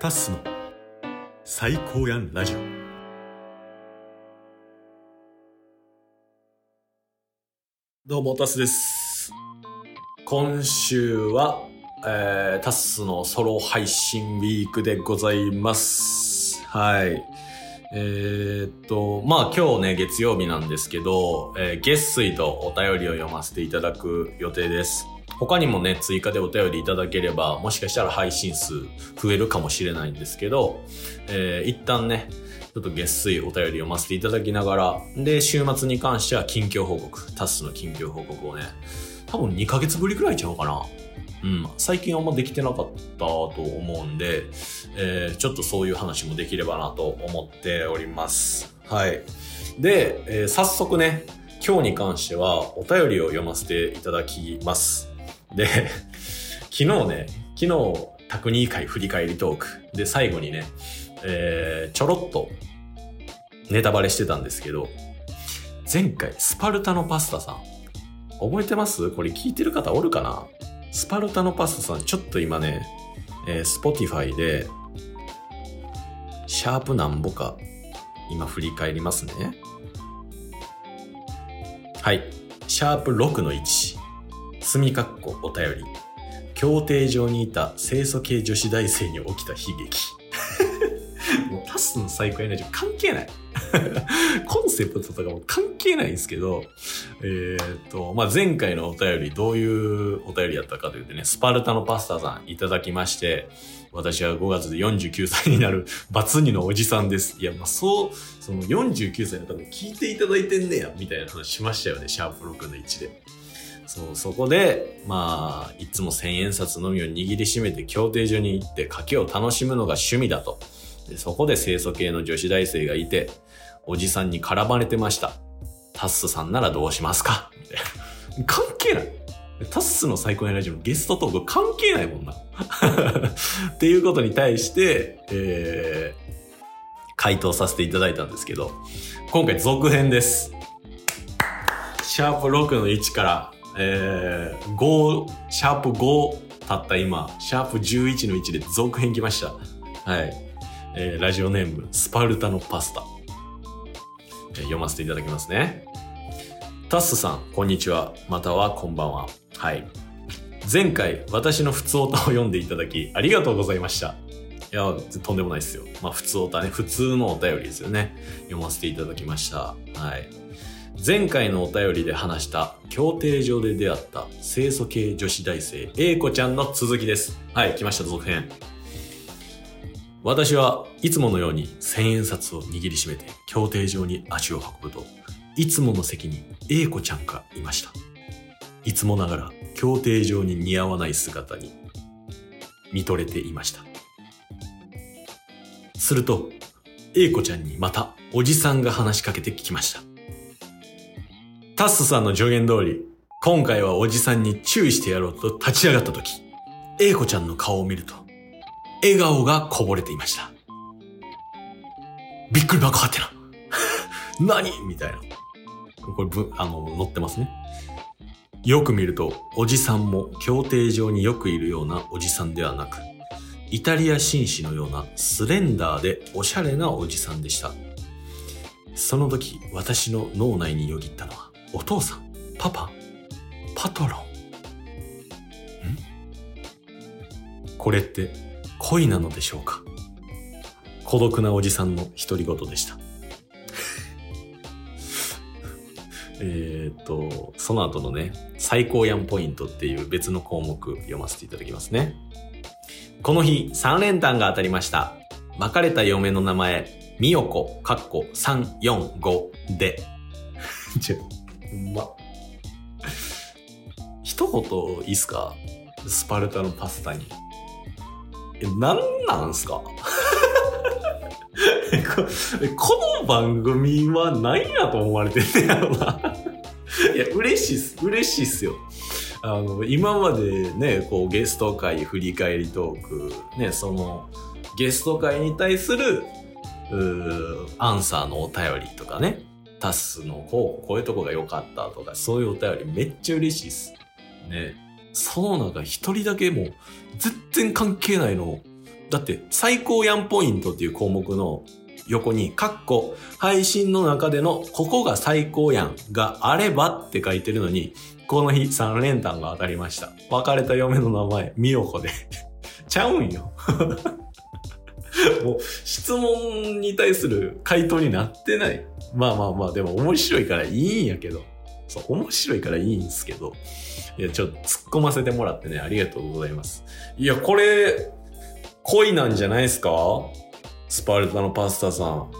タッスの最高やんラジオ。どうもタスです。今週は、えー、タスのソロ配信ウィークでございます。はい。えー、っと、まあ今日ね、月曜日なんですけど、えー、月水とお便りを読ませていただく予定です。他にもね、追加でお便りいただければ、もしかしたら配信数増えるかもしれないんですけど、えー、一旦ね、ちょっと月水お便り読ませていただきながら、で、週末に関しては近況報告、タスの近況報告をね、多分2ヶ月ぶりくらいちゃうかな。うん、最近あんまできてなかったと思うんで、えー、ちょっとそういう話もできればなと思っております。はい。で、えー、早速ね、今日に関してはお便りを読ませていただきます。で、昨日ね、昨日、タクニー会振り返りトークで最後にね、えー、ちょろっとネタバレしてたんですけど、前回スパルタのパスタさん、覚えてます？これ聞いてる方おるかな？スパルタのパスタさん、ちょっと今ね、えー、 Spotify で、シャープなんぼか、今振り返りますね。はい。シャープ6の1。墨かっこお便り。協定上にいた清楚系女子大生に起きた悲劇。もうタスの最高エナジー関係ない。コンセプトとかも関係ないんですけど、えー、っと、まあ、前回のお便りどういうお便りやったかというとね、スパルタのパスタさんいただきまして、私は5月で49歳になるバツ2のおじさんです。いや、まあ、そう、その49歳の方も聞いていただいてんねや、みたいな話しましたよね、シャープ6の1で。そう、そこで、まあ、いつも千円札のみを握りしめて協定所に行って賭けを楽しむのが趣味だと。でそこで清楚系の女子大生がいて、おじさんに絡まれてました。タッスさんならどうしますか？関係ない。タッスの最高のラジオのゲストトーク関係ないもんな。っていうことに対して、えー、回答させていただいたんですけど、今回続編です。シャープ6の1からえー、5、シャープ5たった今、シャープ11の1で続編来ました。はい。えー、ラジオネーム、スパルタのパスタ。えー、読ませていただきますね。タッスさん、こんにちは。またはこんばんは。はい。前回、私の普通歌を読んでいただき、ありがとうございました。いや、とんでもないですよ。まあ、普通歌ね、普通のお便りですよね。読ませていただきました。はい。前回のお便りで話した協定上で出会った清楚系女子大生 A 子ちゃんの続きです。はい、来ました、続編。私はいつものように千円札を握りしめて協定上に足を運ぶと、いつもの席に A 子ちゃんがいました。いつもながら協定上に似合わない姿に見とれていました。すると、A 子ちゃんにまたおじさんが話しかけてきました。タッスさんの助言通り、今回はおじさんに注意してやろうと立ち上がった時、英子ちゃんの顔を見ると、笑顔がこぼれていました。びっくりばかってな。何？みたいな。これぶ、あの、載ってますね。よく見ると、おじさんも協定上によくいるようなおじさんではなく、イタリア紳士のようなスレンダーでおしゃれなおじさんでした。その時、私の脳内によぎったのは、お父さんパパパトロンん？これって恋なのでしょうか？孤独なおじさんの独り言でした。えっと、その後のね、最高やんポイントっていう別の項目読ませていただきますね。この日、3連単が当たりました。別れた嫁の名前、みよこ、かっこ345で。ほんま。一言いいっすか？スパルタのパスタに。え、なんなんすか？この番組は何やと思われてんねやろな。いや、嬉しいっす。嬉しいっすよ。あの、今までね、こうゲスト会振り返りトーク、ね、その、ゲスト会に対する、アンサーのお便りとかね、タスのこう、こういうとこが良かったとか、そういうお便りめっちゃ嬉しいっす。ね。その中一人だけもう、全然関係ないのだって、最高やんポイントっていう項目の横に、カッコ、配信の中での、ここが最高やんがあればって書いてるのに、この日3連単が当たりました。別れた嫁の名前、みよこで。ちゃうんよ。もう、質問に対する回答になってない。まあまあまあ、でも面白いからいいんやけど。そう、面白いからいいんですけど。いや、ちょっと突っ込ませてもらってね、ありがとうございます。いや、これ、恋なんじゃないですか？スパルタのパスタさん。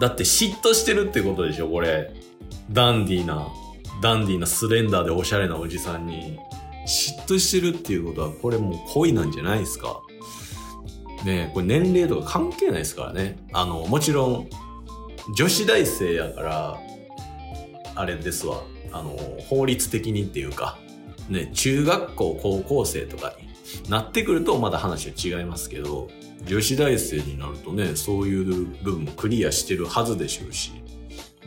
だって嫉妬してるってことでしょ、これ。ダンディーな、ダンディーなスレンダーでおしゃれなおじさんに。嫉妬してるっていうことは、これもう恋なんじゃないですか？ね、これ年齢とか関係ないですからね。あの、もちろん、女子大生やから、あれですわ。あの、法律的にっていうか、ね、中学校、高校生とかになってくるとまだ話は違いますけど、女子大生になるとね、そういう部分もクリアしてるはずでしょうし、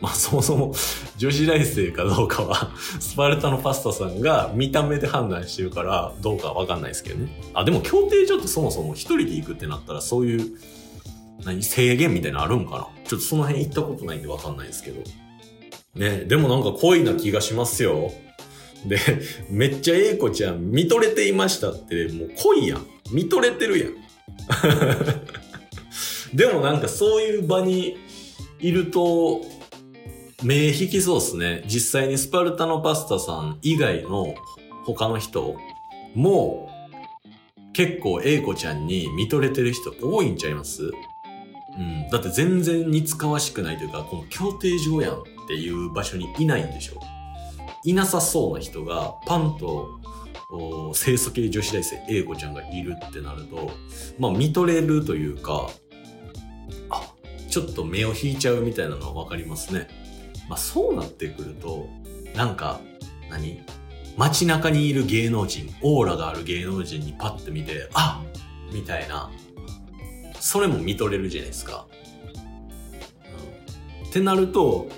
まあそもそも女子大生かどうかは、スパルタのパスタさんが見た目で判断してるからどうかわかんないですけどね。あ、でも協定所ってそもそも一人で行くってなったらそういう、何、制限みたいなのあるんかな？ちょっとその辺行ったことないんでわかんないですけど。ね、でもなんか恋な気がしますよ。で、めっちゃ英子ちゃん見とれていましたって、もう恋やん。見とれてるやん。でもなんかそういう場にいると、目引きそうっすね。実際にスパルタのパスタさん以外の他の人も結構英子ちゃんに見とれてる人多いんちゃいます？うん。だって全然似つかわしくないというか、この協定上やんっていう場所にいないんでしょいなさそうな人がパンと清楚系女子大生英子ちゃんがいるってなると、まあ見とれるというか、あ、ちょっと目を引いちゃうみたいなのはわかりますね。まあそうなってくると、なんか、何？街中にいる芸能人、オーラがある芸能人にパッて見て、あみたいな。それも見とれるじゃないですか。うん、ってなると、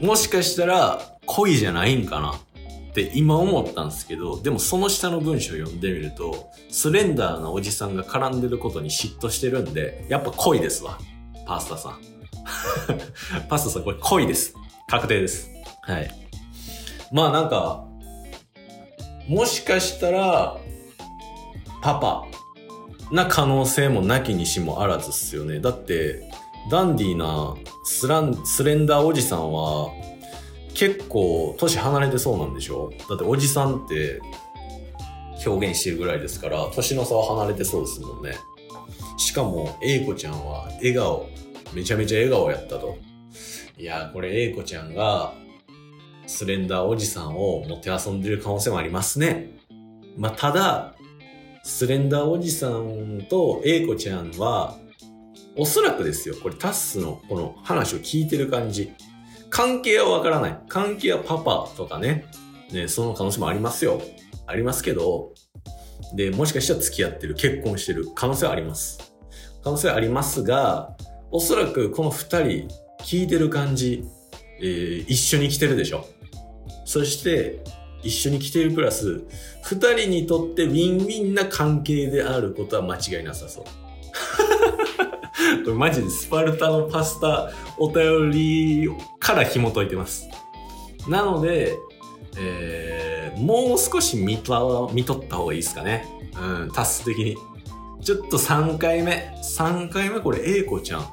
もしかしたら恋じゃないんかなって今思ったんですけど、でもその下の文章を読んでみると、スレンダーなおじさんが絡んでることに嫉妬してるんで、やっぱ恋ですわ。パスタさん。パスタさんこれ恋です。確定です。はい。まあなんか、もしかしたら、パパな可能性もなきにしもあらずっすよね。だって、ダンディーなスラン、スレンダーおじさんは、結構年離れてそうなんでしょ？だっておじさんって表現してるぐらいですから、年の差は離れてそうですもんね。しかも、英子ちゃんは笑顔、めちゃめちゃ笑顔やったと。いや、これ英子ちゃんが、スレンダーおじさんを持って遊んでる可能性もありますね。まあ、ただ、スレンダーおじさんと英子ちゃんは、おそらくですよ、これタッスのこの話を聞いてる感じ。関係はわからない。関係はパパとかね。ね、その可能性もありますよ。ありますけど、で、もしかしたら付き合ってる、結婚してる可能性はあります。可能性はありますが、おそらくこの二人、聞いてる感じ、えー一緒に来てるでしょ。そして、一緒に来てるプラス、二人にとってウィンウィンな関係であることは間違いなさそう。これマジでスパルタのパスタお便りから紐解いてます。なので、えー、もう少し見と見とった方がいいですかね。うん、タス的に。ちょっと3回目。3回目これ、英子ちゃん。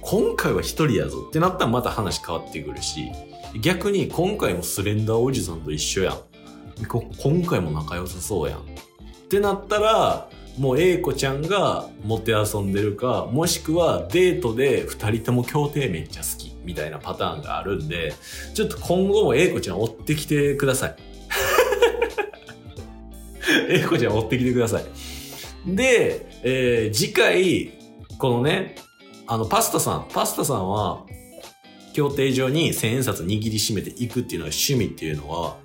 今回は一人やぞってなったらまた話変わってくるし、逆に今回もスレンダーおじさんと一緒やん。今回も仲良さそうやん。ってなったら、もう英子ちゃんがもて遊んでるか、もしくはデートで二人とも協定めっちゃ好きみたいなパターンがあるんで、ちょっと今後も英子ちゃん追ってきてください。英子ちゃん追ってきてください。で、えー次回、このね、あの、パスタさん、パスタさんは、協定上に千円札握りしめていくっていうのが趣味っていうのは、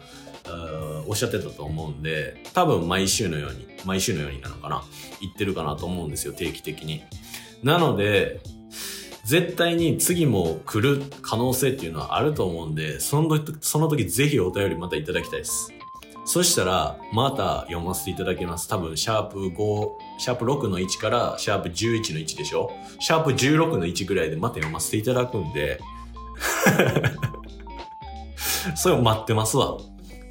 おっしゃってたと思うんで、多分毎週のように、毎週のようになのかな、言ってるかなと思うんですよ、定期的に。なので、絶対に次も来る可能性っていうのはあると思うんで、その時、その時ぜひお便りまたいただきたいです。そしたら、また読ませていただきます。多分、シャープ5、シャープ6の1からシャープ11の1でしょ？シャープ16の1ぐらいでまた読ませていただくんで、それを待ってますわ。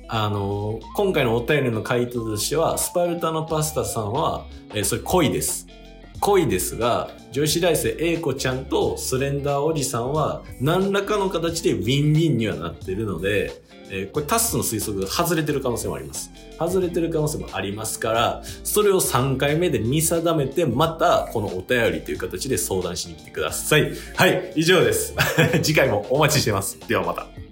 あの、今回のお便りの回答としては、スパルタのパスタさんは、えーそれ恋です。恋ですが、女子大生 A 子ちゃんとスレンダーおじさんは、何らかの形でウィンウィンにはなってるので、えーこれタスの推測が外れてる可能性もあります。外れてる可能性もありますから、それを3回目で見定めて、またこのお便りという形で相談しに来てください。はい、以上です。次回もお待ちしてます。ではまた。